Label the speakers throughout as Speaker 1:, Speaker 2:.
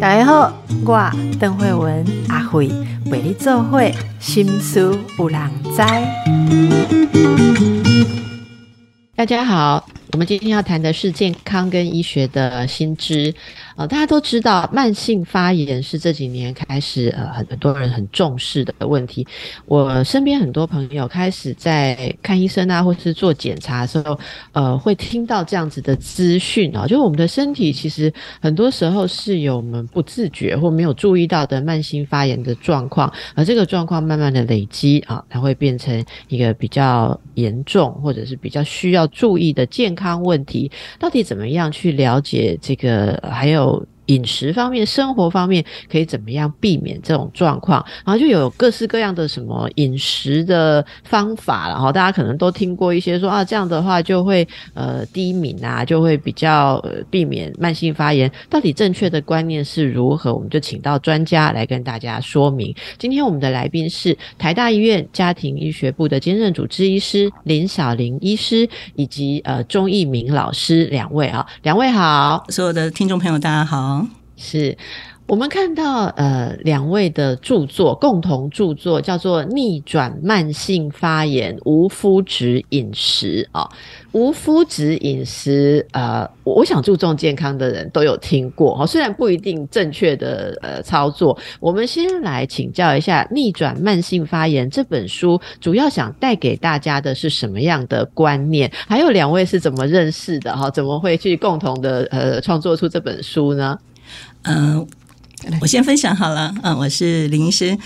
Speaker 1: 大家好，我邓慧文阿慧为你做会心思有人知。大家好，我们今天要谈的是健康跟医学的新知。呃，大家都知道，慢性发炎是这几年开始呃很很多人很重视的问题。我身边很多朋友开始在看医生啊，或是做检查的时候，呃，会听到这样子的资讯啊，就是我们的身体其实很多时候是有我们不自觉或没有注意到的慢性发炎的状况，而这个状况慢慢的累积啊，它会变成一个比较严重或者是比较需要注意的健康问题。到底怎么样去了解这个？还有。So 饮食方面、生活方面可以怎么样避免这种状况？然后就有各式各样的什么饮食的方法，然后大家可能都听过一些说啊，这样的话就会呃低敏啊，就会比较呃避免慢性发炎。到底正确的观念是如何？我们就请到专家来跟大家说明。今天我们的来宾是台大医院家庭医学部的兼任主治医师林小玲医师，以及呃钟义明老师两位啊，两位好，
Speaker 2: 所有的听众朋友大家好。
Speaker 1: 是我们看到呃两位的著作，共同著作叫做《逆转慢性发炎无麸质饮食》啊，无麸质饮食呃，我想注重健康的人都有听过哈，虽然不一定正确的呃操作。我们先来请教一下《逆转慢性发炎》这本书，主要想带给大家的是什么样的观念？还有两位是怎么认识的哈？怎么会去共同的呃创作出这本书呢？
Speaker 2: 嗯，我先分享好了。嗯，我是林医师。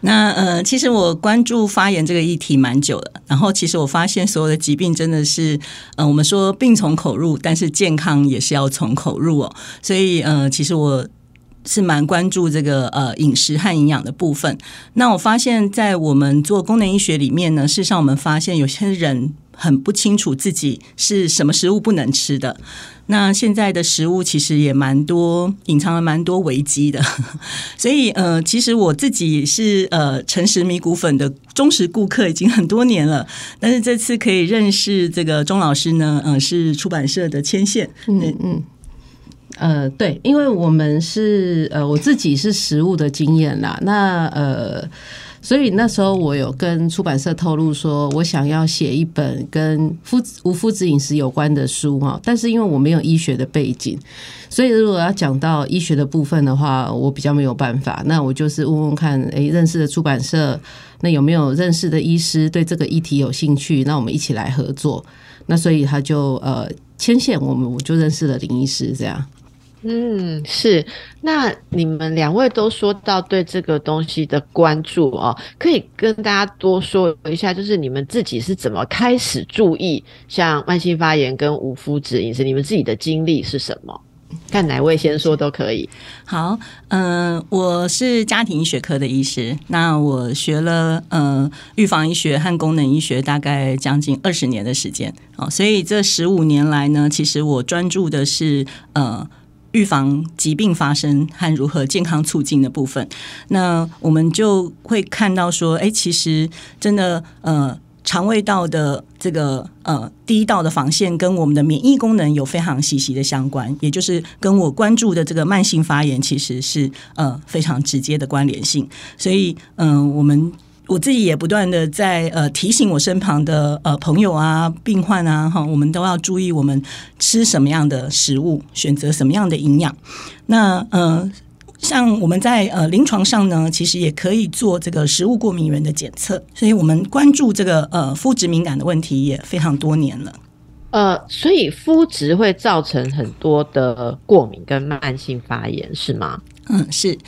Speaker 2: 那呃，其实我关注发炎这个议题蛮久了。然后，其实我发现所有的疾病真的是，嗯，我们说病从口入，但是健康也是要从口入哦。所以，呃，其实我是蛮关注这个呃饮食和营养的部分。那我发现，在我们做功能医学里面呢，事实上我们发现有些人很不清楚自己是什么食物不能吃的。那现在的食物其实也蛮多，隐藏了蛮多危机的，所以呃，其实我自己是呃诚实米谷粉的忠实顾客，已经很多年了。但是这次可以认识这个钟老师呢，嗯，是出版社的牵线，嗯嗯，
Speaker 3: 呃，对，因为我们是呃我自己是食物的经验啦，那呃。所以那时候我有跟出版社透露说，我想要写一本跟麸无麸质饮食有关的书哈，但是因为我没有医学的背景，所以如果要讲到医学的部分的话，我比较没有办法。那我就是问问看，诶，认识的出版社，那有没有认识的医师对这个议题有兴趣？那我们一起来合作。那所以他就呃牵线，我们我就认识了林医师这样。
Speaker 1: 嗯，是。那你们两位都说到对这个东西的关注哦，可以跟大家多说一下，就是你们自己是怎么开始注意像慢性发炎跟无麸质饮食？你们自己的经历是什么？看哪位先说都可以。
Speaker 2: 好，嗯，我是家庭医学科的医师，那我学了呃预防医学和功能医学大概将近二十年的时间哦，所以这十五年来呢，其实我专注的是呃。预防疾病发生和如何健康促进的部分，那我们就会看到说，哎，其实真的，呃，肠胃道的这个呃第一道的防线跟我们的免疫功能有非常息息的相关，也就是跟我关注的这个慢性发炎其实是呃非常直接的关联性，所以，嗯，我们。我自己也不断的在呃提醒我身旁的呃朋友啊、病患啊，哈，我们都要注意我们吃什么样的食物，选择什么样的营养。那呃，像我们在呃临床上呢，其实也可以做这个食物过敏原的检测，所以我们关注这个呃肤质敏感的问题也非常多年了。
Speaker 1: 呃，所以肤质会造成很多的过敏跟慢性发炎，是吗？
Speaker 2: 嗯，是，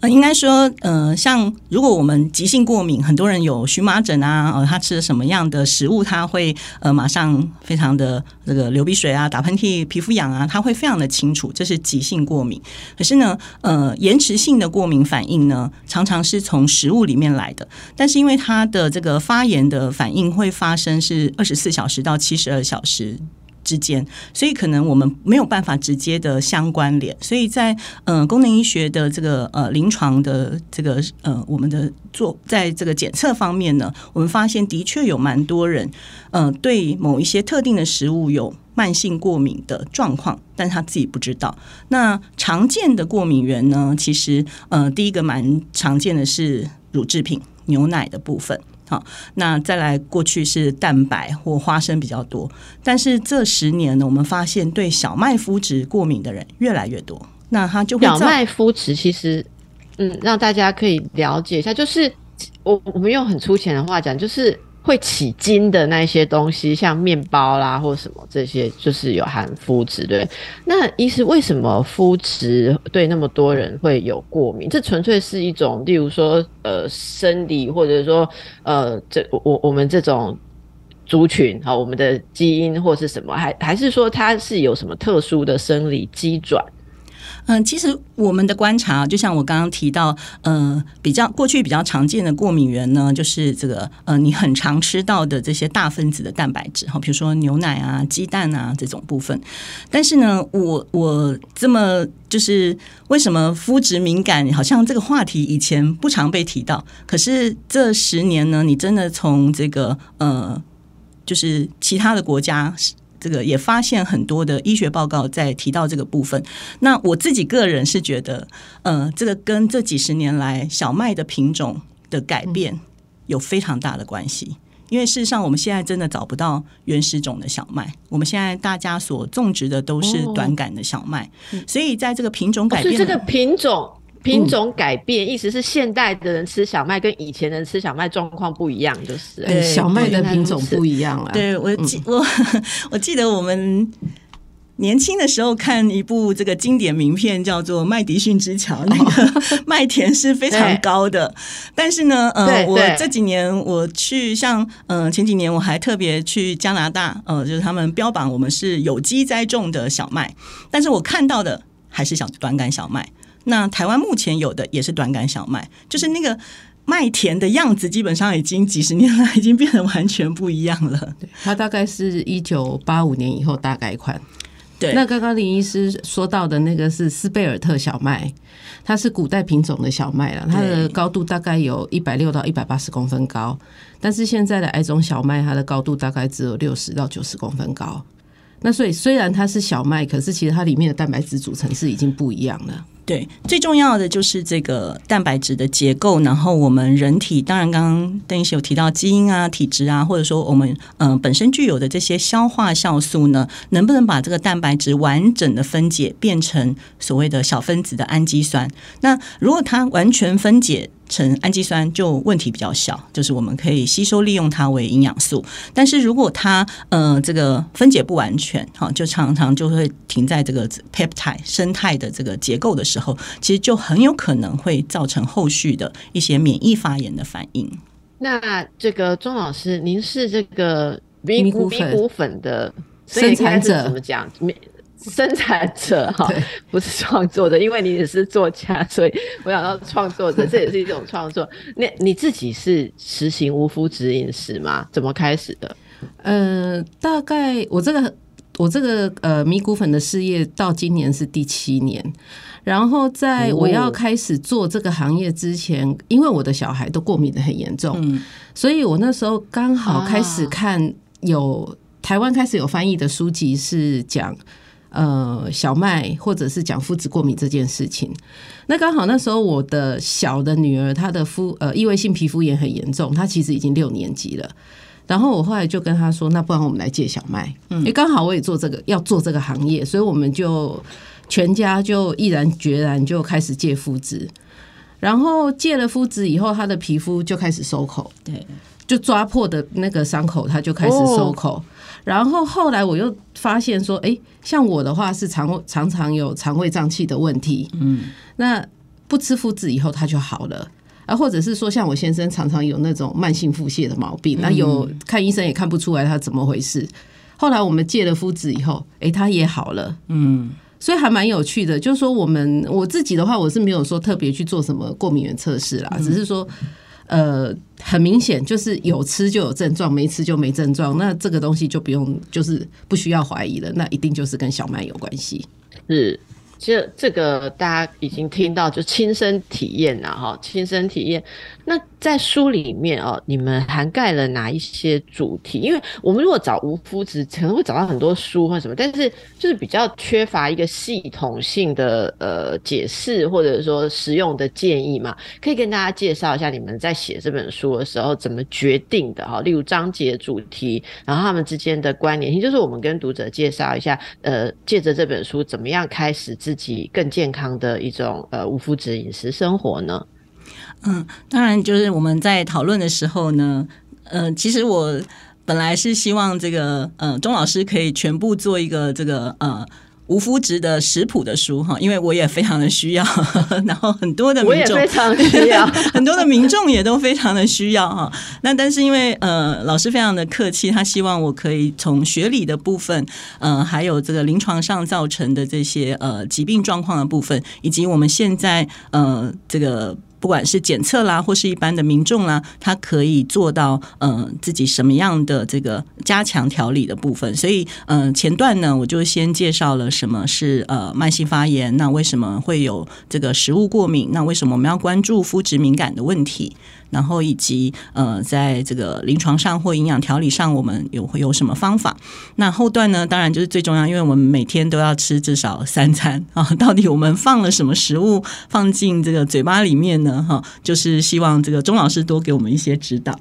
Speaker 2: 呃，应该说，呃，像如果我们急性过敏，很多人有荨麻疹啊，呃，他吃了什么样的食物，他会呃马上非常的这个流鼻水啊，打喷嚏，皮肤痒啊，他会非常的清楚，这是急性过敏。可是呢，呃，延迟性的过敏反应呢，常常是从食物里面来的，但是因为它的这个发炎的反应会发生是二十四小时到七十二小时。之间，所以可能我们没有办法直接的相关联，所以在呃功能医学的这个呃临床的这个呃我们的做在这个检测方面呢，我们发现的确有蛮多人呃对某一些特定的食物有慢性过敏的状况，但他自己不知道。那常见的过敏源呢？其实，呃，第一个蛮常见的是乳制品、牛奶的部分。好，那再来过去是蛋白或花生比较多，但是这十年呢，我们发现对小麦麸质过敏的人越来越多。那它就会
Speaker 1: 小麦麸质其实，嗯，让大家可以了解一下，就是我我们用很粗浅的话讲，就是。会起筋的那些东西，像面包啦或什么这些，就是有含麸质，对。那医师为什么麸质对那么多人会有过敏？这纯粹是一种，例如说，呃，生理或者说，呃，这我我们这种族群哈，我们的基因或是什么，还还是说它是有什么特殊的生理机转？
Speaker 2: 嗯，其实我们的观察，就像我刚刚提到，呃，比较过去比较常见的过敏源呢，就是这个呃，你很常吃到的这些大分子的蛋白质，哈，比如说牛奶啊、鸡蛋啊这种部分。但是呢，我我这么就是为什么肤质敏感？好像这个话题以前不常被提到，可是这十年呢，你真的从这个呃，就是其他的国家。这个也发现很多的医学报告在提到这个部分。那我自己个人是觉得，呃，这个跟这几十年来小麦的品种的改变有非常大的关系。因为事实上，我们现在真的找不到原始种的小麦，我们现在大家所种植的都是短杆的小麦，所以在这个品种改变，
Speaker 1: 这个品种。品种改变，意思是现代的人吃小麦跟以前人吃小麦状况不一样，就是
Speaker 3: 小麦的品种不一样了。
Speaker 2: 对我记我我记得我们年轻的时候看一部这个经典名片，叫做《麦迪逊之桥》，那个 麦田是非常高的。但是呢，呃，我这几年我去，像嗯前几年我还特别去加拿大，呃，就是他们标榜我们是有机栽种的小麦，但是我看到的还是小短杆小麦。那台湾目前有的也是短杆小麦，就是那个麦田的样子，基本上已经几十年来已经变得完全不一样了。
Speaker 3: 它大概是一九八五年以后大改款。
Speaker 2: 对，
Speaker 3: 那刚刚林医师说到的那个是斯贝尔特小麦，它是古代品种的小麦了，它的高度大概有一百六到一百八十公分高，但是现在的矮种小麦，它的高度大概只有六十到九十公分高。那所以虽然它是小麦，可是其实它里面的蛋白质组成是已经不一样了。
Speaker 2: 对，最重要的就是这个蛋白质的结构。然后我们人体，当然刚刚邓医师有提到基因啊、体质啊，或者说我们嗯本身具有的这些消化酵素呢，能不能把这个蛋白质完整的分解，变成所谓的小分子的氨基酸？那如果它完全分解，成氨基酸就问题比较小，就是我们可以吸收利用它为营养素。但是如果它呃这个分解不完全，哈，就常常就会停在这个 peptide 生态的这个结构的时候，其实就很有可能会造成后续的一些免疫发炎的反应。
Speaker 1: 那这个钟老师，您是这个
Speaker 3: 米谷
Speaker 1: 粉的
Speaker 3: 生产者，
Speaker 1: 怎么讲？生产者哈，不是创作者，因为你也是作家，所以我想到创作者，这也是一种创作。那你自己是实行无麸质饮食吗？怎么开始的？
Speaker 3: 呃，大概我这个我这个呃米谷粉的事业到今年是第七年，然后在我要开始做这个行业之前，因为我的小孩都过敏的很严重，所以我那时候刚好开始看有台湾开始有翻译的书籍是讲。呃，小麦或者是讲肤质过敏这件事情，那刚好那时候我的小的女儿她的肤呃异位性皮肤炎很严重，她其实已经六年级了。然后我后来就跟她说，那不然我们来借小麦，因为刚好我也做这个要做这个行业，所以我们就全家就毅然决然就开始戒肤质。然后戒了肤质以后，他的皮肤就开始收口，
Speaker 2: 对，
Speaker 3: 就抓破的那个伤口，他就开始收口。然后后来我又发现说，哎，像我的话是肠常常有肠胃胀气的问题，嗯，那不吃麸质以后它就好了，啊，或者是说像我先生常常有那种慢性腹泻的毛病，那有看医生也看不出来他怎么回事。后来我们戒了麸质以后，哎，他也好了，嗯，所以还蛮有趣的。就是说我们我自己的话，我是没有说特别去做什么过敏原测试啦，只是说。呃，很明显就是有吃就有症状，没吃就没症状。那这个东西就不用，就是不需要怀疑了。那一定就是跟小麦有关系。
Speaker 1: 是，其实这个大家已经听到，就亲身体验了哈，亲身体验。那在书里面哦，你们涵盖了哪一些主题？因为我们如果找无夫子，可能会找到很多书或什么，但是就是比较缺乏一个系统性的呃解释，或者说实用的建议嘛。可以跟大家介绍一下你们在写这本书的时候怎么决定的哈？例如章节主题，然后他们之间的关联性，就是我们跟读者介绍一下，呃，借着这本书怎么样开始自自己更健康的一种呃无麸质饮食生活呢？
Speaker 2: 嗯，当然，就是我们在讨论的时候呢，呃，其实我本来是希望这个呃钟老师可以全部做一个这个呃无麸质的食谱的书哈，因为我也非常的需要，然后很多的民众
Speaker 1: 非常需要，
Speaker 2: 很多的民众也都非常的需要哈。那但是因为呃老师非常的客气，他希望我可以从学理的部分，呃，还有这个临床上造成的这些呃疾病状况的部分，以及我们现在呃这个。不管是检测啦，或是一般的民众啦，他可以做到嗯自己什么样的这个加强调理的部分。所以嗯前段呢，我就先介绍了什么是呃慢性发炎，那为什么会有这个食物过敏？那为什么我们要关注肤质敏感的问题？然后以及呃，在这个临床上或营养调理上，我们有会有什么方法？那后段呢？当然就是最重要，因为我们每天都要吃至少三餐 啊。到底我们放了什么食物放进这个嘴巴里面呢？哈，就是希望这个钟老师多给我们一些指导。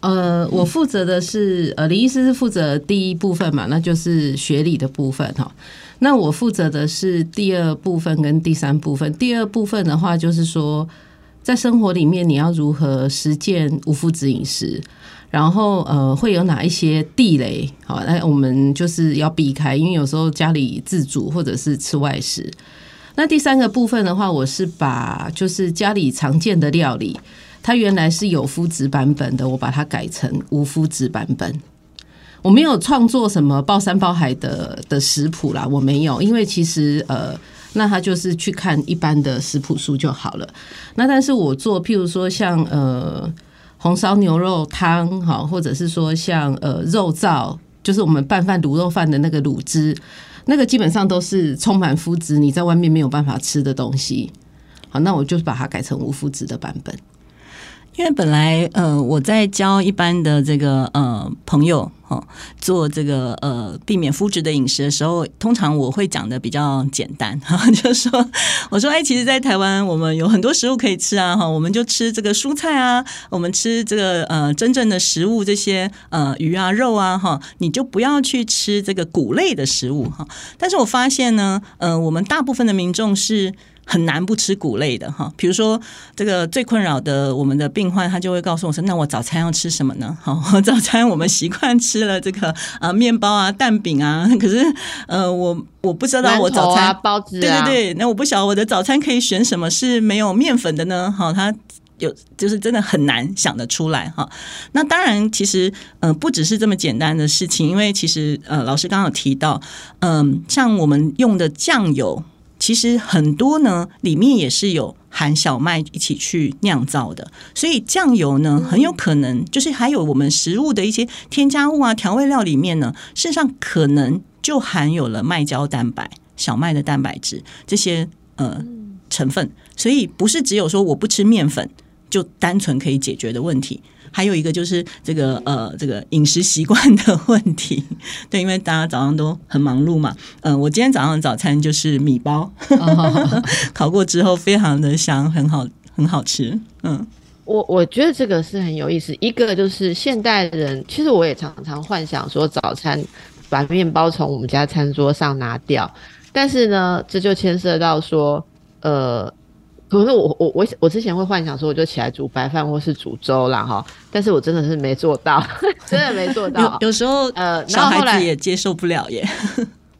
Speaker 3: 呃，我负责的是呃，李医师是负责第一部分嘛，那就是学理的部分哈。那我负责的是第二部分跟第三部分。第二部分的话，就是说。在生活里面，你要如何实践无麸质饮食？然后呃，会有哪一些地雷？好，那我们就是要避开，因为有时候家里自煮或者是吃外食。那第三个部分的话，我是把就是家里常见的料理，它原来是有麸质版本的，我把它改成无麸质版本。我没有创作什么包山包海的的食谱啦，我没有，因为其实呃。那他就是去看一般的食谱书就好了。那但是我做，譬如说像呃红烧牛肉汤，哈，或者是说像呃肉燥，就是我们拌饭卤肉饭的那个卤汁，那个基本上都是充满麸质，你在外面没有办法吃的东西。好，那我就把它改成无麸质的版本。
Speaker 2: 因为本来呃我在教一般的这个呃朋友哈做这个呃避免麸质的饮食的时候，通常我会讲的比较简单哈，就是说我说哎，其实，在台湾我们有很多食物可以吃啊哈，我们就吃这个蔬菜啊，我们吃这个呃真正的食物，这些呃鱼啊肉啊哈，你就不要去吃这个谷类的食物哈。但是我发现呢，呃，我们大部分的民众是。很难不吃谷类的哈，比如说这个最困扰的我们的病患，他就会告诉我说：“那我早餐要吃什么呢？”好，早餐我们习惯吃了这个啊面包啊蛋饼啊，可是呃我我不知道我早餐
Speaker 1: 包子
Speaker 2: 对对对，那我不晓得我的早餐可以选什么是没有面粉的呢？好，他有就是真的很难想得出来哈。那当然，其实呃不只是这么简单的事情，因为其实呃老师刚刚有提到，嗯，像我们用的酱油。其实很多呢，里面也是有含小麦一起去酿造的，所以酱油呢很有可能就是还有我们食物的一些添加物啊、调味料里面呢，事实上可能就含有了麦胶蛋白、小麦的蛋白质这些呃成分，所以不是只有说我不吃面粉就单纯可以解决的问题。还有一个就是这个呃，这个饮食习惯的问题，对，因为大家早上都很忙碌嘛。嗯，我今天早上早餐就是米包，烤过之后非常的香，很好，很好吃。嗯，
Speaker 1: 我我觉得这个是很有意思。一个就是现代人，其实我也常常幻想说，早餐把面包从我们家餐桌上拿掉，但是呢，这就牵涉到说，呃。可是我我我我之前会幻想说，我就起来煮白饭或是煮粥啦哈，但是我真的是没做到，真的没做到。
Speaker 2: 有时候呃，小孩子也接受不了耶。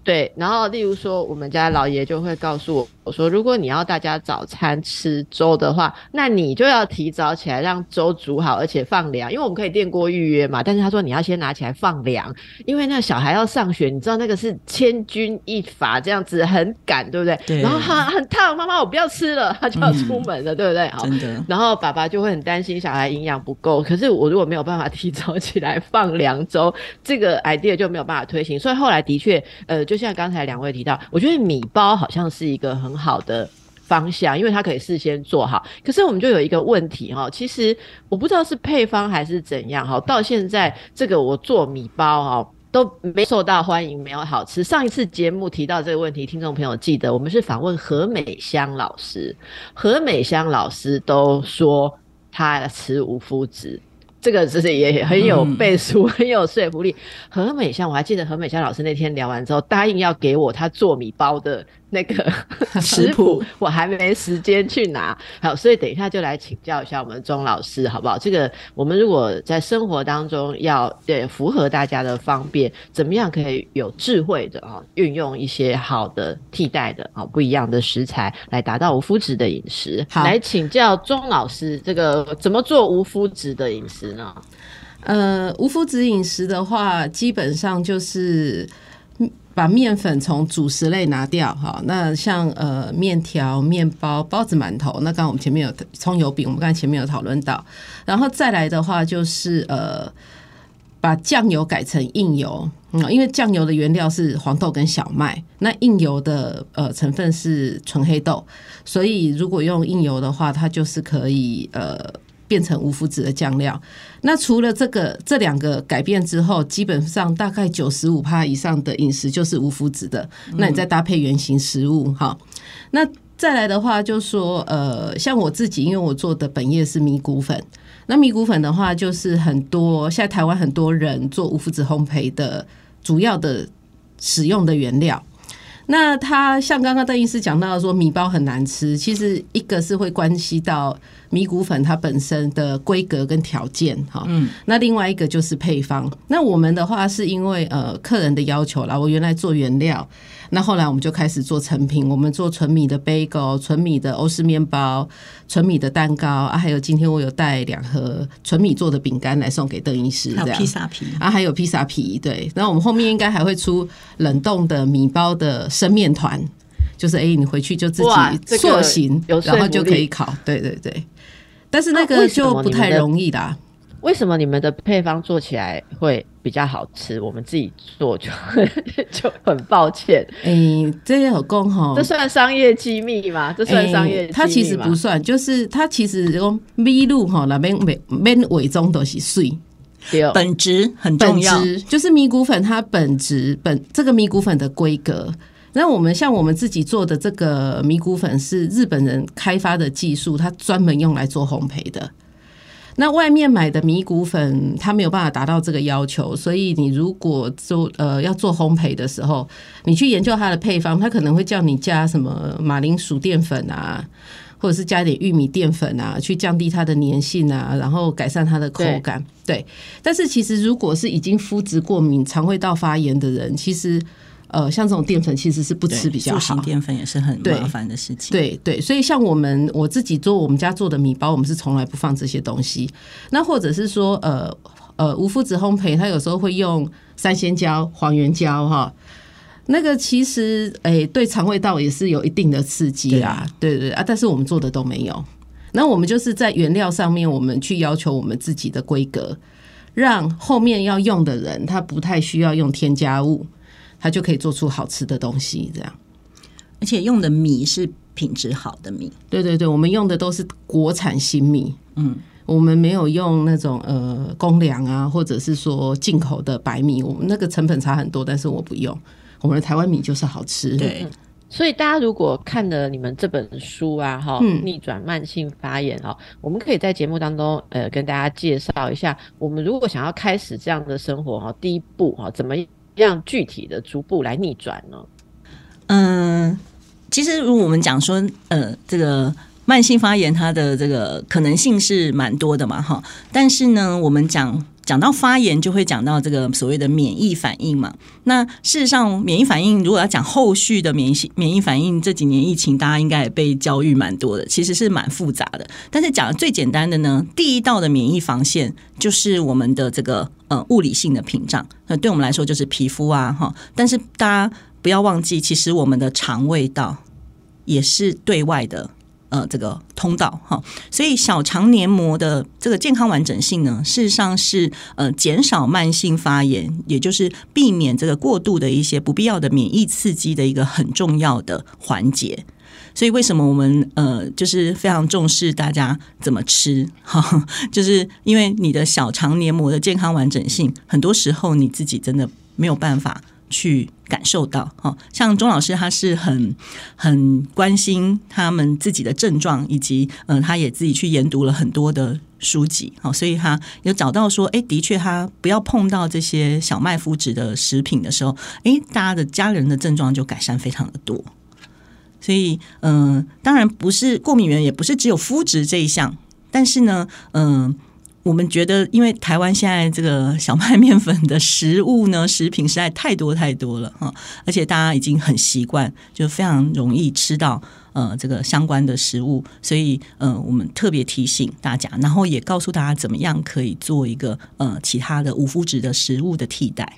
Speaker 1: 对，然后例如说，我们家老爷就会告诉我。我说，如果你要大家早餐吃粥的话，那你就要提早起来让粥煮好，而且放凉，因为我们可以电锅预约嘛。但是他说你要先拿起来放凉，因为那小孩要上学，你知道那个是千钧一发，这样子很赶，对不对？
Speaker 2: 对。
Speaker 1: 然后他很烫，妈妈我不要吃了，他就要出门了，对不对？
Speaker 2: 真的。
Speaker 1: 然后爸爸就会很担心小孩营养不够。可是我如果没有办法 提早起来放凉粥，这个 idea 就没有办法推行。所以后来的确，呃，就就像刚才两位提到，我觉得米包好像是一个很。好的方向，因为它可以事先做好。可是我们就有一个问题哈，其实我不知道是配方还是怎样哈，到现在这个我做米包哈。都没受到欢迎，没有好吃。上一次节目提到这个问题，听众朋友记得，我们是访问何美香老师，何美香老师都说他吃无麸质。这个其实也很有背书，很有说服力。何美香，我还记得何美香老师那天聊完之后，答应要给我她做米包的那个 食谱，我还没时间去拿。好，所以等一下就来请教一下我们钟老师，好不好？这个我们如果在生活当中要对符合大家的方便，怎么样可以有智慧的啊，运用一些好的替代的啊不一样的食材来达到无麸质的饮食？
Speaker 3: 好，
Speaker 1: 来请教钟老师，这个怎么做无麸质的饮食呢？
Speaker 3: 呃，无麸质饮食的话，基本上就是把面粉从主食类拿掉。哈，那像呃面条、面包、包子、馒头，那刚刚我们前面有葱油饼，我们刚才前面有讨论到。然后再来的话，就是呃把酱油改成硬油，嗯，因为酱油的原料是黄豆跟小麦，那硬油的呃成分是纯黑豆，所以如果用硬油的话，它就是可以呃。变成无麸质的酱料。那除了这个这两个改变之后，基本上大概九十五帕以上的饮食就是无麸质的。那你再搭配原型食物，哈。那再来的话，就说呃，像我自己，因为我做的本业是米谷粉。那米谷粉的话，就是很多现在台湾很多人做无麸质烘焙的主要的使用的原料。那它像刚刚邓医师讲到说米包很难吃，其实一个是会关系到米谷粉它本身的规格跟条件哈，嗯，那另外一个就是配方。那我们的话是因为呃客人的要求啦，我原来做原料。那后来我们就开始做成品，我们做纯米的 bagel、纯米的欧式面包、纯米的蛋糕啊，还有今天我有带两盒纯米做的饼干来送给邓医师，
Speaker 2: 还有披萨皮
Speaker 3: 啊，还有披萨皮。对，然后我们后面应该还会出冷冻的米包的生面团，就是哎，你回去就自己塑形，然后就可以烤。对对对，但是那个就不太容易啦。
Speaker 1: 为什么你们的配方做起来会比较好吃？我们自己做就 就很抱歉。
Speaker 3: 哎，这些有功哈，
Speaker 1: 这算商业机密吗？这算商业？
Speaker 3: 它其实不算，就是它其实用米露哈那边每每伪装都是碎，
Speaker 2: 本质很重要。
Speaker 3: 就是米谷粉它本质本这个米谷粉的规格。那我们像我们自己做的这个米谷粉是日本人开发的技术，它专门用来做烘焙的。那外面买的米谷粉，它没有办法达到这个要求，所以你如果做呃要做烘焙的时候，你去研究它的配方，它可能会叫你加什么马铃薯淀粉啊，或者是加点玉米淀粉啊，去降低它的粘性啊，然后改善它的口感。对，但是其实如果是已经肤质过敏、肠胃道发炎的人，其实。呃，像这种淀粉其实是不吃比较好，
Speaker 2: 淀粉也是很麻烦的事情。
Speaker 3: 对对，所以像我们我自己做我们家做的米包，我们是从来不放这些东西。那或者是说，呃呃，无麸质烘焙，它有时候会用三鲜椒、黄原胶哈，那个其实诶，对肠胃道也是有一定的刺激啦。对对啊，但是我们做的都没有。那我们就是在原料上面，我们去要求我们自己的规格，让后面要用的人他不太需要用添加物。它就可以做出好吃的东西，这样，
Speaker 2: 而且用的米是品质好的米。
Speaker 3: 对对对，我们用的都是国产新米，嗯，我们没有用那种呃公粮啊，或者是说进口的白米，我们那个成本差很多，但是我不用，我们的台湾米就是好吃。
Speaker 2: 对，
Speaker 1: 所以大家如果看了你们这本书啊，哈，逆转慢性发炎哦，我们可以在节目当中呃跟大家介绍一下，我们如果想要开始这样的生活哈，第一步哈怎么？样具体的逐步来逆转呢？
Speaker 2: 嗯，其实如果我们讲说，呃，这个慢性发炎它的这个可能性是蛮多的嘛，哈。但是呢，我们讲讲到发炎，就会讲到这个所谓的免疫反应嘛。那事实上，免疫反应如果要讲后续的免疫免疫反应，这几年疫情大家应该也被教育蛮多的，其实是蛮复杂的。但是讲的最简单的呢，第一道的免疫防线就是我们的这个。呃，物理性的屏障，那对我们来说就是皮肤啊，哈。但是大家不要忘记，其实我们的肠胃道也是对外的呃这个通道，哈。所以小肠黏膜的这个健康完整性呢，事实上是呃减少慢性发炎，也就是避免这个过度的一些不必要的免疫刺激的一个很重要的环节。所以为什么我们呃就是非常重视大家怎么吃？哈，就是因为你的小肠黏膜的健康完整性，很多时候你自己真的没有办法。去感受到，哈，像钟老师他是很很关心他们自己的症状，以及嗯，他也自己去研读了很多的书籍，好，所以他有找到说，哎，的确他不要碰到这些小麦麸质的食品的时候，哎，大家的家人的症状就改善非常的多。所以，嗯，当然不是过敏源，也不是只有麸质这一项，但是呢，嗯。我们觉得，因为台湾现在这个小麦面粉的食物呢，食品实在太多太多了哈，而且大家已经很习惯，就非常容易吃到呃这个相关的食物，所以呃我们特别提醒大家，然后也告诉大家怎么样可以做一个呃其他的无麸质的食物的替代。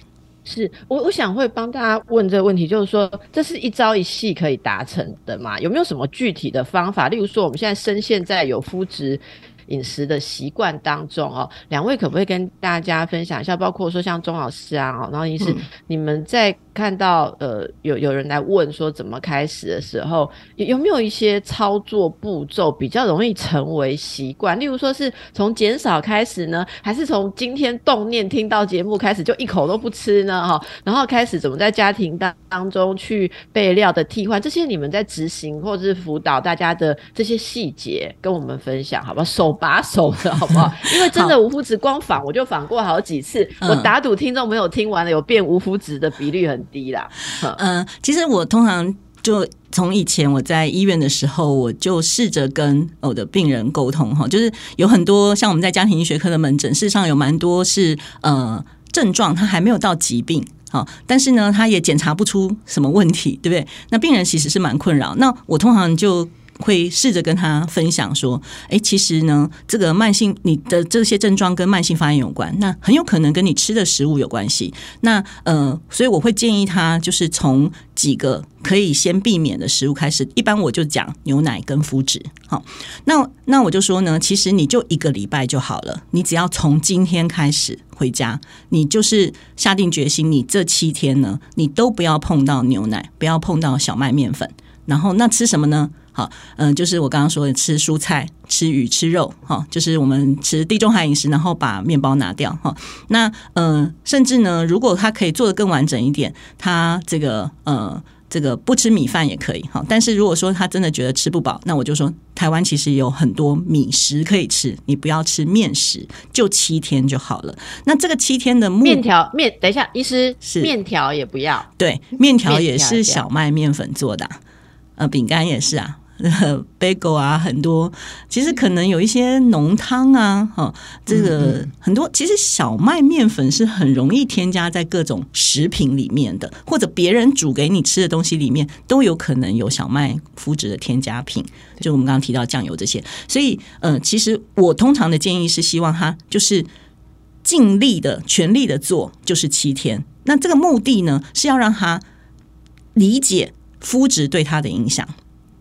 Speaker 1: 是我我想会帮大家问这个问题，就是说这是一朝一夕可以达成的嘛？有没有什么具体的方法？例如说我们现在深陷在有麸质。饮食的习惯当中哦，两位可不可以跟大家分享一下？包括说像钟老师啊，哦然后也是你们在。看到呃有有人来问说怎么开始的时候，有有没有一些操作步骤比较容易成为习惯？例如说是从减少开始呢，还是从今天动念听到节目开始就一口都不吃呢？哈，然后开始怎么在家庭当当中去备料的替换？这些你们在执行或者是辅导大家的这些细节，跟我们分享好不好？手把手的好不好？因为真的无麸质光仿我就仿过好几次，我打赌听众没有听完了有变无麸质的比率很。低啦，
Speaker 2: 嗯，其实我通常就从以前我在医院的时候，我就试着跟我的病人沟通哈，就是有很多像我们在家庭医学科的门诊，事实上有蛮多是呃症状，他还没有到疾病哈，但是呢，他也检查不出什么问题，对不对？那病人其实是蛮困扰，那我通常就。会试着跟他分享说：“哎，其实呢，这个慢性你的这些症状跟慢性发炎有关，那很有可能跟你吃的食物有关系。那呃，所以我会建议他就是从几个可以先避免的食物开始。一般我就讲牛奶跟麸质。好，那那我就说呢，其实你就一个礼拜就好了。你只要从今天开始回家，你就是下定决心，你这七天呢，你都不要碰到牛奶，不要碰到小麦面粉。然后那吃什么呢？”好，嗯，就是我刚刚说的，吃蔬菜、吃鱼、吃肉，哈，就是我们吃地中海饮食，然后把面包拿掉，哈。那，嗯，甚至呢，如果他可以做的更完整一点，他这个，呃，这个不吃米饭也可以，哈。但是如果说他真的觉得吃不饱，那我就说，台湾其实有很多米食可以吃，你不要吃面食，就七天就好了。那这个七天的
Speaker 1: 面条面，等一下，医师是面条也不要，
Speaker 2: 对，面条也是小麦面粉做的，呃，饼干也是啊。Bagel 啊，很多其实可能有一些浓汤啊，哈，这个很多其实小麦面粉是很容易添加在各种食品里面的，或者别人煮给你吃的东西里面都有可能有小麦麸质的添加品，就我们刚刚提到酱油这些。所以，呃，其实我通常的建议是希望他就是尽力的、全力的做，就是七天。那这个目的呢，是要让他理解麸质对他的影响。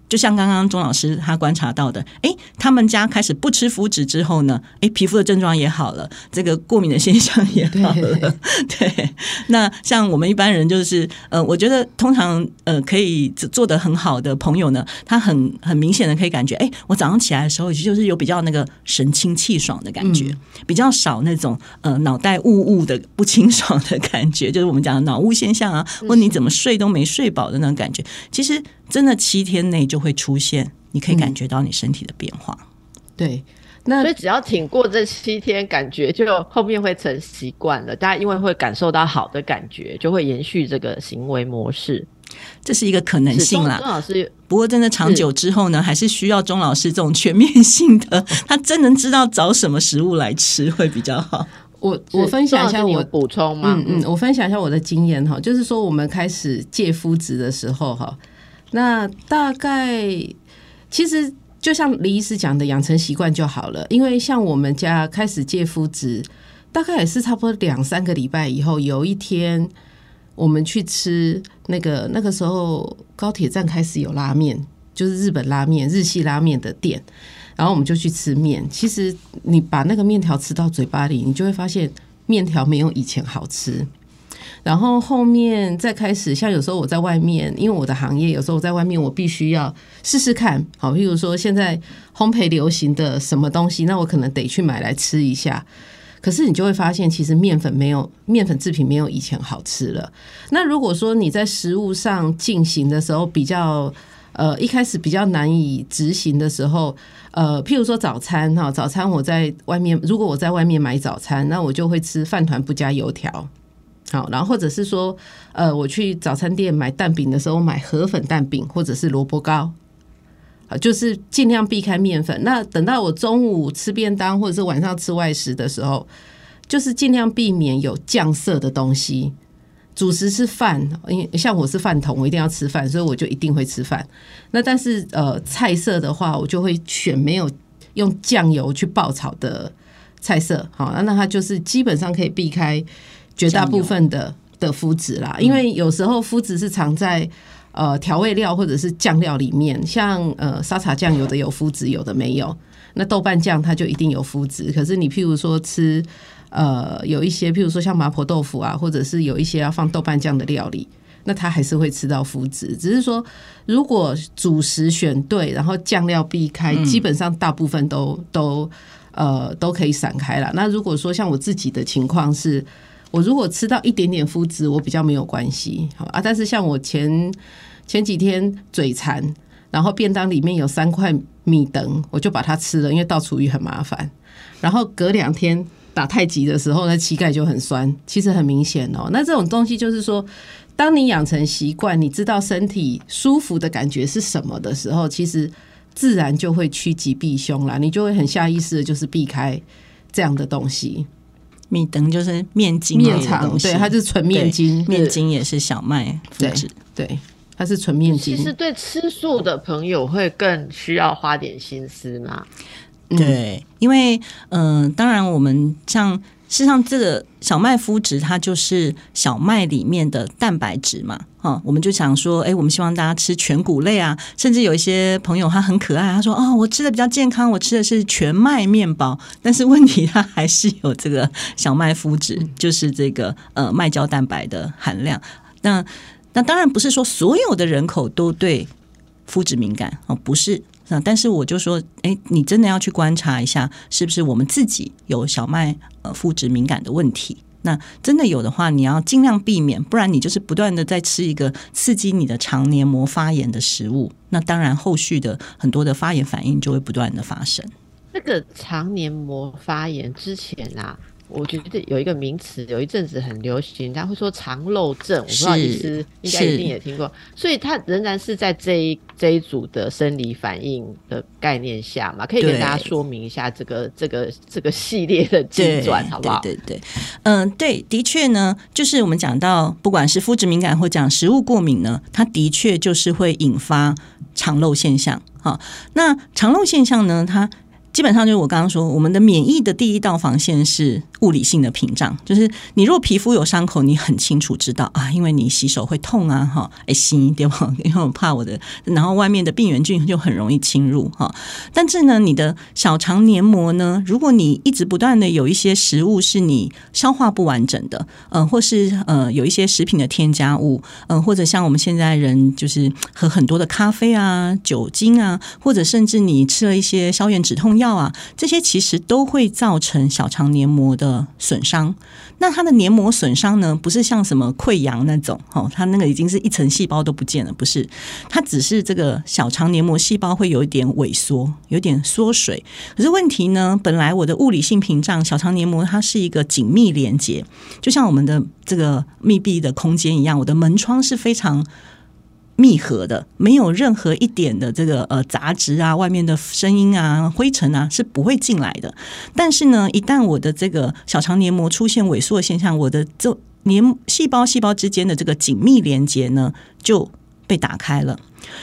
Speaker 2: 就像刚刚钟老师他观察到的，哎，他们家开始不吃麸质之后呢，哎，皮肤的症状也好了，这个过敏的现象也好了。对，那像我们一般人就是，呃，我觉得通常呃可以做的很好的朋友呢，他很很明显的可以感觉，哎，我早上起来的时候就是有比较那个神清气爽的感觉，比较少那种呃脑袋雾雾的不清爽的感觉，就是我们讲的脑雾现象啊，或你怎么睡都没睡饱的那种感觉，其实。真的七天内就会出现，你可以感觉到你身体的变化。
Speaker 3: 对，
Speaker 1: 那所以只要挺过这七天，感觉就后面会成习惯了。大家因为会感受到好的感觉，就会延续这个行为模式。
Speaker 2: 这是一个可能性啦。
Speaker 1: 钟老师，
Speaker 2: 不过真的长久之后呢，还是需要钟老师这种全面性的，他真能知道找什么食物来吃会比较好。
Speaker 3: 我我分享一下我
Speaker 1: 补充吗？
Speaker 3: 嗯嗯，我分享一下我的经验哈，就是说我们开始戒麸质的时候哈。那大概其实就像李医师讲的，养成习惯就好了。因为像我们家开始戒麸质，大概也是差不多两三个礼拜以后，有一天我们去吃那个那个时候高铁站开始有拉面，就是日本拉面、日系拉面的店，然后我们就去吃面。其实你把那个面条吃到嘴巴里，你就会发现面条没有以前好吃。然后后面再开始，像有时候我在外面，因为我的行业，有时候我在外面，我必须要试试看。好，譬如说现在烘焙流行的什么东西，那我可能得去买来吃一下。可是你就会发现，其实面粉没有面粉制品没有以前好吃了。那如果说你在食物上进行的时候比较呃一开始比较难以执行的时候，呃，譬如说早餐哈，早餐我在外面，如果我在外面买早餐，那我就会吃饭团不加油条。然后或者是说，呃，我去早餐店买蛋饼的时候，买河粉蛋饼或者是萝卜糕。啊，就是尽量避开面粉。那等到我中午吃便当或者是晚上吃外食的时候，就是尽量避免有酱色的东西。主食是饭，因为像我是饭桶，我一定要吃饭，所以我就一定会吃饭。那但是呃，菜色的话，我就会选没有用酱油去爆炒的菜色。好，那那它就是基本上可以避开绝大部分的的麸质啦，因为有时候麸质是藏在。呃，调味料或者是酱料里面，像呃沙茶酱，有的有麸质，有的没有。那豆瓣酱它就一定有麸质。可是你譬如说吃呃有一些，譬如说像麻婆豆腐啊，或者是有一些要放豆瓣酱的料理，那它还是会吃到麸质。只是说，如果主食选对，然后酱料避开，基本上大部分都都呃都可以散开了。那如果说像我自己的情况是。我如果吃到一点点麸质，我比较没有关系，好啊。但是像我前前几天嘴馋，然后便当里面有三块米等，我就把它吃了，因为倒厨余很麻烦。然后隔两天打太极的时候，那膝盖就很酸，其实很明显哦。那这种东西就是说，当你养成习惯，你知道身体舒服的感觉是什么的时候，其实自然就会趋吉避凶啦。你就会很下意识的，就是避开这样的东西。
Speaker 2: 米灯就是面筋
Speaker 3: 面肠，对，它是纯面筋，
Speaker 2: 面筋也是小麦麸质，
Speaker 3: 对，它是纯面筋。
Speaker 1: 其实对吃素的朋友会更需要花点心思嘛？
Speaker 2: 对，因为嗯，当然我们像。事实上，这个小麦麸质它就是小麦里面的蛋白质嘛，哈，我们就想说，哎，我们希望大家吃全谷类啊，甚至有一些朋友他很可爱，他说，哦，我吃的比较健康，我吃的是全麦面包，但是问题它还是有这个小麦麸质，就是这个呃麦胶蛋白的含量。那那当然不是说所有的人口都对麸质敏感哦，不是。那但是我就说，哎，你真的要去观察一下，是不是我们自己有小麦呃麸质敏感的问题？那真的有的话，你要尽量避免，不然你就是不断的在吃一个刺激你的肠黏膜发炎的食物，那当然后续的很多的发炎反应就会不断的发生。
Speaker 1: 那个肠黏膜发炎之前啊。我觉得有一个名词，有一阵子很流行，他会说肠漏症，我不知道意思，应该一定也听过。所以它仍然是在这一这一组的生理反应的概念下嘛，可以给大家说明一下这个这个这个系列的阶转，好不好？
Speaker 2: 对对，嗯，对，的确呢，就是我们讲到，不管是肤质敏感或讲食物过敏呢，它的确就是会引发肠漏现象。好，那肠漏现象呢，它。基本上就是我刚刚说，我们的免疫的第一道防线是物理性的屏障，就是你若皮肤有伤口，你很清楚知道啊，因为你洗手会痛啊，哈，哎，心对吧？因为我怕我的，然后外面的病原菌就很容易侵入哈。但是呢，你的小肠黏膜呢，如果你一直不断的有一些食物是你消化不完整的，嗯，或是呃有一些食品的添加物，嗯，或者像我们现在人就是喝很多的咖啡啊、酒精啊，或者甚至你吃了一些消炎止痛药。药啊，这些其实都会造成小肠黏膜的损伤。那它的黏膜损伤呢，不是像什么溃疡那种，哦，它那个已经是一层细胞都不见了，不是，它只是这个小肠黏膜细胞会有一点萎缩，有点缩水。可是问题呢，本来我的物理性屏障小肠黏膜它是一个紧密连接，就像我们的这个密闭的空间一样，我的门窗是非常。密合的，没有任何一点的这个呃杂质啊，外面的声音啊、灰尘啊是不会进来的。但是呢，一旦我的这个小肠黏膜出现萎缩现象，我的这黏细胞细胞之间的这个紧密连接呢就被打开了。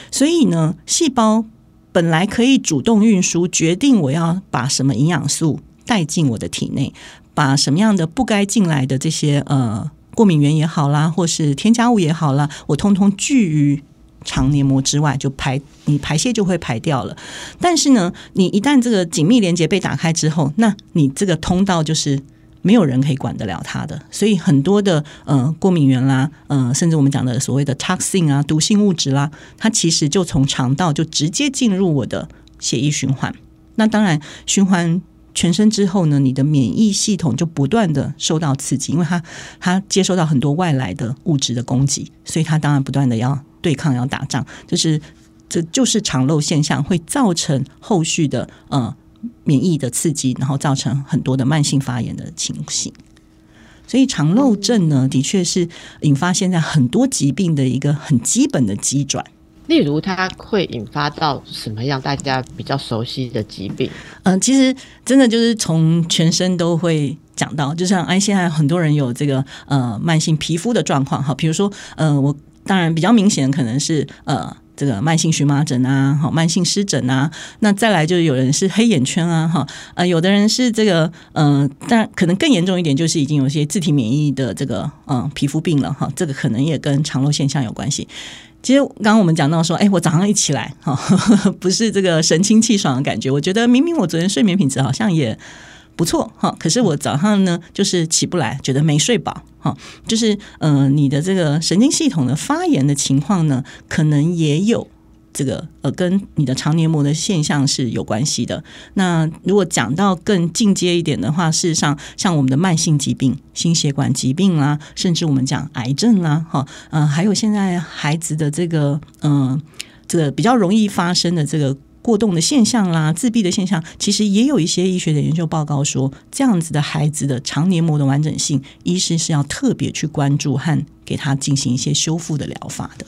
Speaker 2: 所以呢，细胞本来可以主动运输，决定我要把什么营养素带进我的体内，把什么样的不该进来的这些呃。过敏源也好啦，或是添加物也好啦，我通通拒于肠黏膜之外，就排你排泄就会排掉了。但是呢，你一旦这个紧密连接被打开之后，那你这个通道就是没有人可以管得了它的，所以很多的呃过敏源啦，呃，甚至我们讲的所谓的 toxin 啊，毒性物质啦，它其实就从肠道就直接进入我的血液循环。那当然，循环全身之后呢，你的免疫系统就不断的受到刺激，因为它它接收到很多外来的物质的攻击，所以它当然不断的要对抗、要打仗，就是这就是肠漏现象会造成后续的呃免疫的刺激，然后造成很多的慢性发炎的情形。所以肠漏症呢，的确是引发现在很多疾病的一个很基本的机转。
Speaker 1: 例如，它会引发到什么样大家比较熟悉的疾病？
Speaker 2: 嗯，其实真的就是从全身都会讲到，就像哎，现在很多人有这个呃慢性皮肤的状况哈，比如说呃，我当然比较明显可能是呃这个慢性荨麻疹啊，好慢性湿疹啊，那再来就是有人是黑眼圈啊，哈呃有的人是这个呃，但可能更严重一点就是已经有些自体免疫的这个嗯皮肤病了哈，这个可能也跟肠漏现象有关系。其实刚刚我们讲到说，哎，我早上一起来，哈，不是这个神清气爽的感觉。我觉得明明我昨天睡眠品质好像也不错，哈，可是我早上呢就是起不来，觉得没睡饱，哈，就是呃，你的这个神经系统的发炎的情况呢，可能也有。这个呃，跟你的肠黏膜的现象是有关系的。那如果讲到更进阶一点的话，事实上，像我们的慢性疾病、心血管疾病啦，甚至我们讲癌症啦，哈，呃，还有现在孩子的这个，嗯，这个比较容易发生的这个过动的现象啦、自闭的现象，其实也有一些医学的研究报告说，这样子的孩子的肠黏膜的完整性，医师是要特别去关注和给他进行一些修复的疗法的。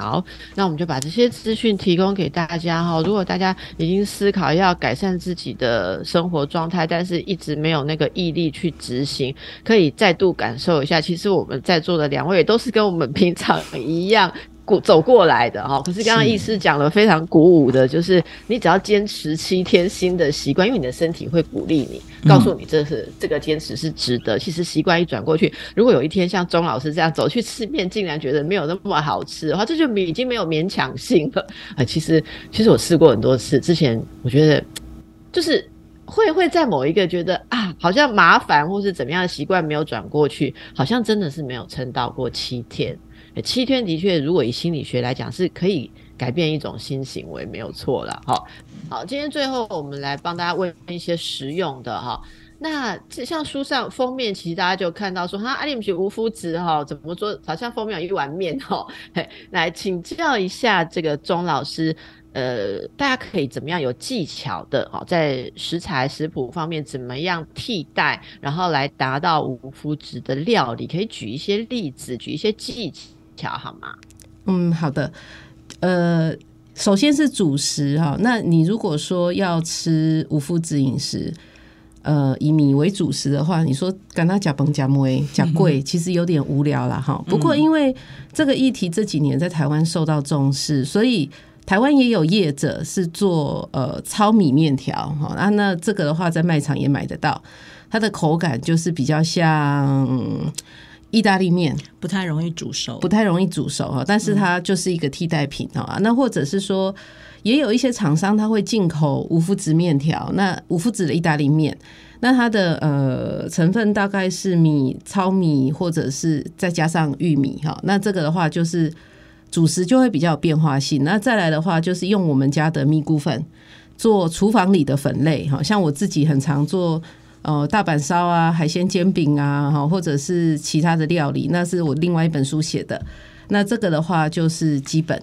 Speaker 1: 好，那我们就把这些资讯提供给大家哈。如果大家已经思考要改善自己的生活状态，但是一直没有那个毅力去执行，可以再度感受一下。其实我们在座的两位都是跟我们平常一样。走过来的哈，可是刚刚医师讲了非常鼓舞的，就是你只要坚持七天新的习惯，因为你的身体会鼓励你，告诉你这是这个坚持是值得。其实习惯一转过去，如果有一天像钟老师这样走去吃面，竟然觉得没有那么好吃的话，这就已经没有勉强性了啊。其实其实我试过很多次，之前我觉得就是会会在某一个觉得啊，好像麻烦或是怎么样的习惯没有转过去，好像真的是没有撑到过七天。七天的确，如果以心理学来讲，是可以改变一种新行为，没有错了。好，好，今天最后我们来帮大家问一些实用的哈。那像书上封面，其实大家就看到说，哈，阿里姆学无麸质哈，怎么说？好像封面有一碗面哈。来请教一下这个钟老师。呃，大家可以怎么样有技巧的哦，在食材食谱方面怎么样替代，然后来达到无麸质的料理？可以举一些例子，举一些技巧好吗？
Speaker 3: 嗯，好的。呃，首先是主食哈，那你如果说要吃无麸质饮食，呃，以米为主食的话，你说跟他假崩假梅假贵，其实有点无聊了哈。不过因为这个议题这几年在台湾受到重视，所以。台湾也有业者是做呃糙米面条哈啊，那这个的话在卖场也买得到，它的口感就是比较像意大利面，
Speaker 2: 不太容易煮熟，
Speaker 3: 不太容易煮熟哈，但是它就是一个替代品啊。那或者是说，也有一些厂商他会进口无麸质面条，那无麸质的意大利面，那它的呃成分大概是米糙米或者是再加上玉米哈，那这个的话就是。主食就会比较有变化性。那再来的话，就是用我们家的咪咕粉做厨房里的粉类，哈，像我自己很常做哦大阪烧啊、海鲜煎饼啊，哈，或者是其他的料理，那是我另外一本书写的。那这个的话就是基本。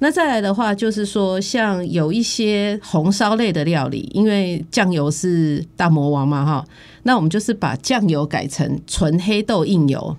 Speaker 3: 那再来的话，就是说像有一些红烧类的料理，因为酱油是大魔王嘛，哈，那我们就是把酱油改成纯黑豆硬油。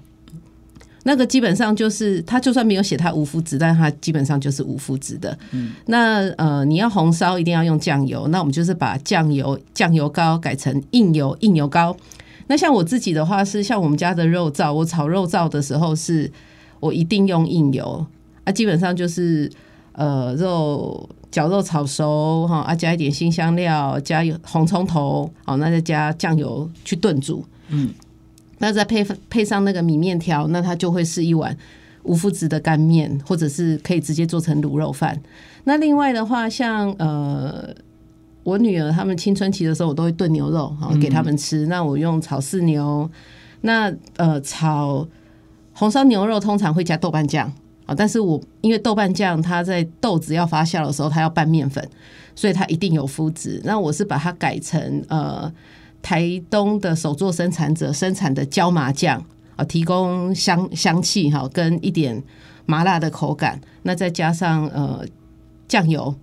Speaker 3: 那个基本上就是，他就算没有写它无麸质，但它基本上就是无麸质的。嗯，那呃，你要红烧一定要用酱油，那我们就是把酱油酱油膏改成硬油硬油膏。那像我自己的话是，像我们家的肉燥，我炒肉燥的时候是，我一定用硬油啊，基本上就是呃肉绞肉炒熟哈啊，加一点新香料，加红葱头，好，那再加酱油去炖煮，嗯。那再配配上那个米面条，那它就会是一碗无麸质的干面，或者是可以直接做成卤肉饭。那另外的话，像呃，我女儿他们青春期的时候，我都会炖牛肉好给他们吃。那我用炒四牛，那呃炒红烧牛肉通常会加豆瓣酱啊，但是我因为豆瓣酱它在豆子要发酵的时候，它要拌面粉，所以它一定有麸质。那我是把它改成呃台东的手作生产者生产的椒麻酱啊，提供香香气哈，跟一点麻辣的口感。那再加上呃酱油。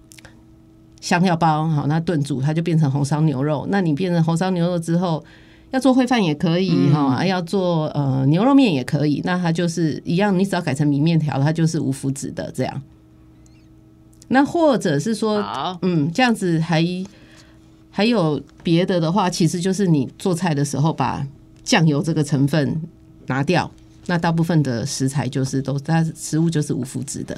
Speaker 3: 香料包好，那炖煮它就变成红烧牛肉。那你变成红烧牛肉之后，要做烩饭也可以哈，要做呃牛肉面也可以。那它就是一样，你只要改成米面条，它就是无麸质的这样。那或者是说，嗯，这样子还还有别的的话，其实就是你做菜的时候把酱油这个成分拿掉，那大部分的食材就是都它食物就是无麸质的。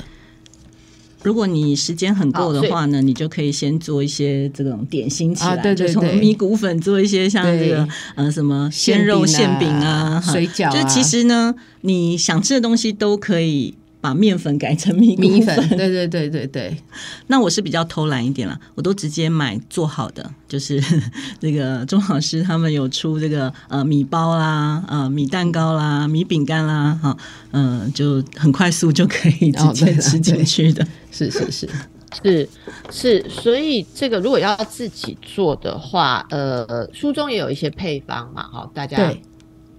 Speaker 2: 如果你时间很够的话呢，你就可以先做一些这种点心起来，
Speaker 3: 对对
Speaker 2: 对，米谷粉做一些像这个呃什么鲜肉馅饼啊、
Speaker 3: 水饺，啊
Speaker 2: 就其实呢，你想吃的东西都可以。把面粉改成米
Speaker 3: 米
Speaker 2: 粉，
Speaker 3: 对对对对对。
Speaker 2: 那我是比较偷懒一点了，我都直接买做好的，就是 这个钟老师他们有出这个呃米包啦、呃米蛋糕啦、米饼干啦，哈，嗯，就很快速就可以直接吃进去的。
Speaker 3: 是是是
Speaker 1: 是是，所以这个如果要自己做的话，呃，书中也有一些配方嘛，哈，大家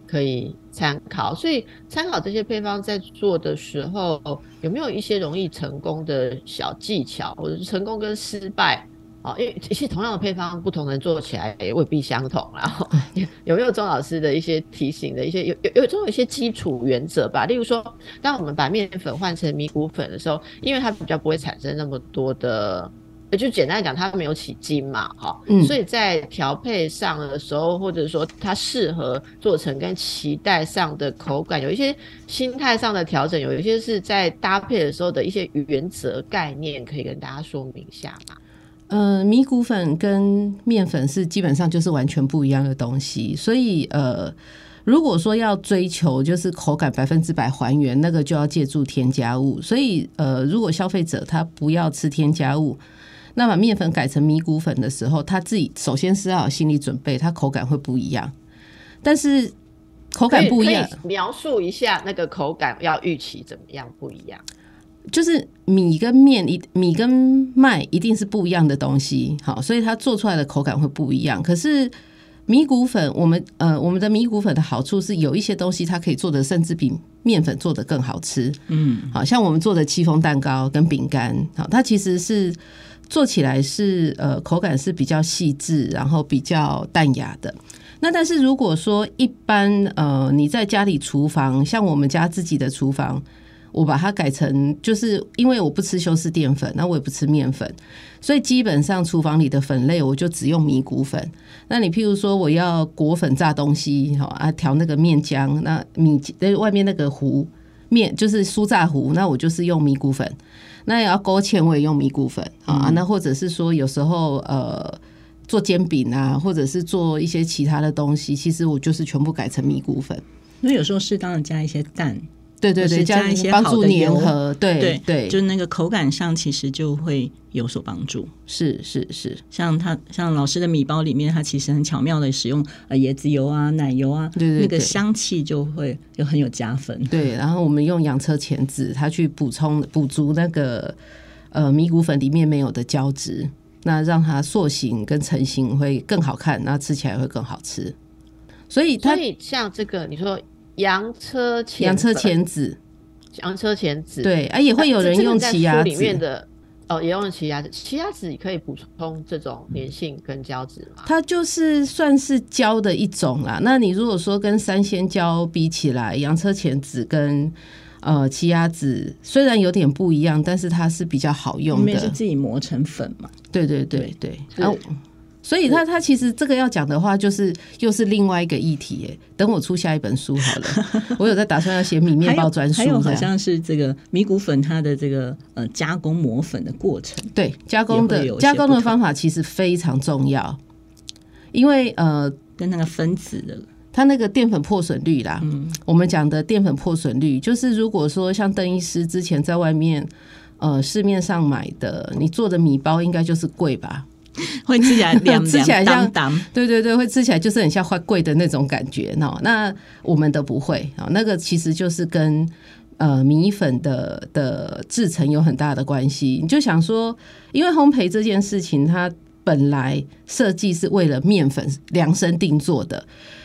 Speaker 1: 可以。参考，所以参考这些配方在做的时候，有没有一些容易成功的小技巧，或者是成功跟失败啊？因为其实同样的配方，不同人做起来也未必相同。然 后有没有钟老师的一些提醒的一些有有有总有一些基础原则吧？例如说，当我们把面粉换成米谷粉的时候，因为它比较不会产生那么多的。就简单讲，它没有起筋嘛，哈，所以在调配上的时候，或者说它适合做成跟期待上的口感，有一些心态上的调整，有一些是在搭配的时候的一些原则概念，可以跟大家说明一下嘛。
Speaker 3: 呃，米谷粉跟面粉是基本上就是完全不一样的东西，所以呃，如果说要追求就是口感百分之百还原，那个就要借助添加物。所以呃，如果消费者他不要吃添加物。那把面粉改成米谷粉的时候，他自己首先是要有心理准备，它口感会不一样。但是口感不一样，
Speaker 1: 描述一下那个口感要预期怎么样不一样？
Speaker 3: 就是米跟面一米跟麦一定是不一样的东西，好，所以它做出来的口感会不一样。可是米谷粉，我们呃，我们的米谷粉的好处是有一些东西它可以做的甚至比面粉做的更好吃。嗯，好像我们做的戚风蛋糕跟饼干，好，它其实是。做起来是呃口感是比较细致，然后比较淡雅的。那但是如果说一般呃你在家里厨房，像我们家自己的厨房，我把它改成就是因为我不吃修饰淀粉，那我也不吃面粉，所以基本上厨房里的粉类我就只用米谷粉。那你譬如说我要裹粉炸东西，哈啊调那个面浆，那米外面那个糊面就是酥炸糊，那我就是用米谷粉。那也要勾芡，我也用米谷粉啊。那或者是说，有时候呃做煎饼啊，或者是做一些其他的东西，其实我就是全部改成米谷粉。
Speaker 2: 那有时候适当的加一些蛋。
Speaker 3: 对对对，
Speaker 2: 加一些
Speaker 3: 帮助粘合，对对对，
Speaker 2: 就是那个口感上其实就会有所帮助。
Speaker 3: 是是是，
Speaker 2: 像他像老师的米包里面，它其实很巧妙的使用呃椰子油啊、奶油啊，
Speaker 3: 对对，
Speaker 2: 那个香气就会就很有加分。
Speaker 3: 对，然后我们用洋车前子，它去补充补足那个呃米谷粉里面没有的胶质，那让它塑形跟成型会更好看，那吃起来会更好吃。所以它
Speaker 1: 像这个你说。洋车前
Speaker 3: 洋车前子，
Speaker 1: 洋车前子，
Speaker 3: 对，啊，也会有人用奇亚
Speaker 1: 里面的哦，也用奇亚籽，奇亚籽可以补充这种粘性跟胶质吗？
Speaker 3: 它就是算是胶的一种啦。那你如果说跟三鲜胶比起来，洋车前子跟呃奇亚籽虽然有点不一样，但是它是比较好用的，
Speaker 2: 是自己磨成粉嘛？
Speaker 3: 对对对对，然后。所以，他他其实这个要讲的话，就是又是另外一个议题。哎，等我出下一本书好了，我有在打算要写米面包专书。
Speaker 2: 还有好像是这个米谷粉它的这个呃加工磨粉的过程，
Speaker 3: 对加工的加工的方法其实非常重要，因为呃
Speaker 2: 跟那个分子的。
Speaker 3: 它那个淀粉破损率啦，嗯，我们讲的淀粉破损率，就是如果说像邓医师之前在外面呃市面上买的，你做的米包应该就是贵吧？
Speaker 2: 会吃起来凉
Speaker 3: 吃起来
Speaker 2: 凉
Speaker 3: 像
Speaker 2: 当当。
Speaker 3: 对对对，会吃起来就是很像坏贵的那种感觉喏。那我们的不会啊，那个其实就是跟呃米粉的的制成有很大的关系。你就想说，因为烘焙这件事情，它本来设计是为了面粉量身定做的，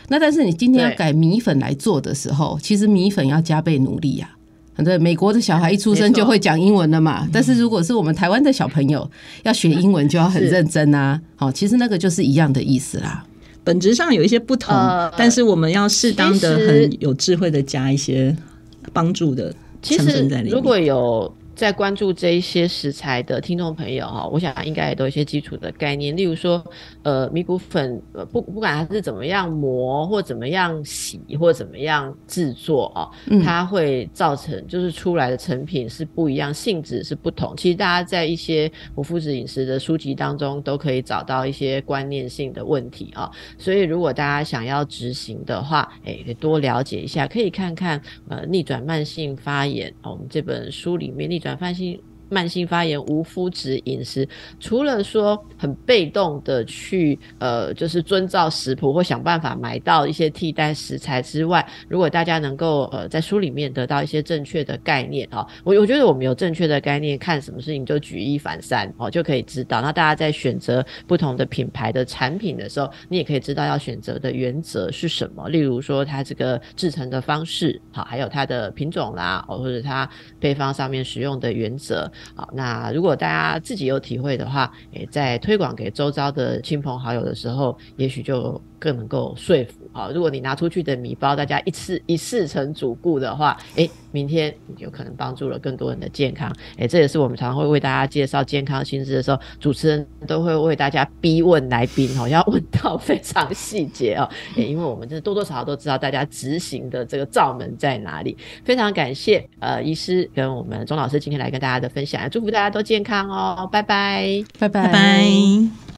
Speaker 3: 那但是你今天要改米粉来做的时候，其实米粉要加倍努力呀、对，美国的小孩一出生就会讲英文了嘛，但是如果是我们台湾的小朋友要学英文，就要很
Speaker 1: 是
Speaker 3: 认真啊。好，其实那个就是一样的意思啦。
Speaker 2: 本质上有一些不同，
Speaker 1: 呃
Speaker 2: 但是我们要适当的、很有智慧的加一些帮助的成分在里面。
Speaker 1: 如果有在关注这一些食材的听众朋友哈，我想应该也都有一些基础的概念，例如说，呃，米谷粉，呃，不不管它是怎么样磨或怎么样洗或怎么样制作啊，
Speaker 3: 嗯。
Speaker 1: 它会造成就是出来的成品是不一样，性质是不同。其实大家在一些无麸质饮食的书籍当中都可以找到一些观念性的问题啊，所以如果大家想要执行的话，哎，可以多了解一下，可以看看呃逆转慢性发炎哦，我们这本书里面逆转慢性。慢性发炎无麸质饮食，除了说很被动的去呃，就是遵照食谱或想办法买到一些替代食材之外，如果大家能够呃在书里面得到一些正确的概念啊、我我觉得我们有正确的概念，看什么事情就举一反三哦，就可以知道。那大家在选择不同的品牌的产品的时候，你也可以知道要选择的原则是什么。例如说它这个制成的方式，好，还有它的品种啦，哦，或者它配方上面使用的原则。好，那如果大家自己有体会的话，也，在推广给周遭的亲朋好友的时候，也许就更能够说服。好，如果你拿出去的米包，大家一次一试成主顾的话，诶，明天你就可能帮助了更多人的健康。诶，这也是我们常常会为大家介绍健康新知的时候，主持人都会为大家逼问来宾，好要问到非常细节哦。诶，因为我们真的多多少少都知道大家执行的这个罩门在哪里。非常感谢呃医师跟我们钟老师今天来跟大家的分享，祝福大家都健康哦，拜拜。
Speaker 3: 拜拜
Speaker 2: 拜拜。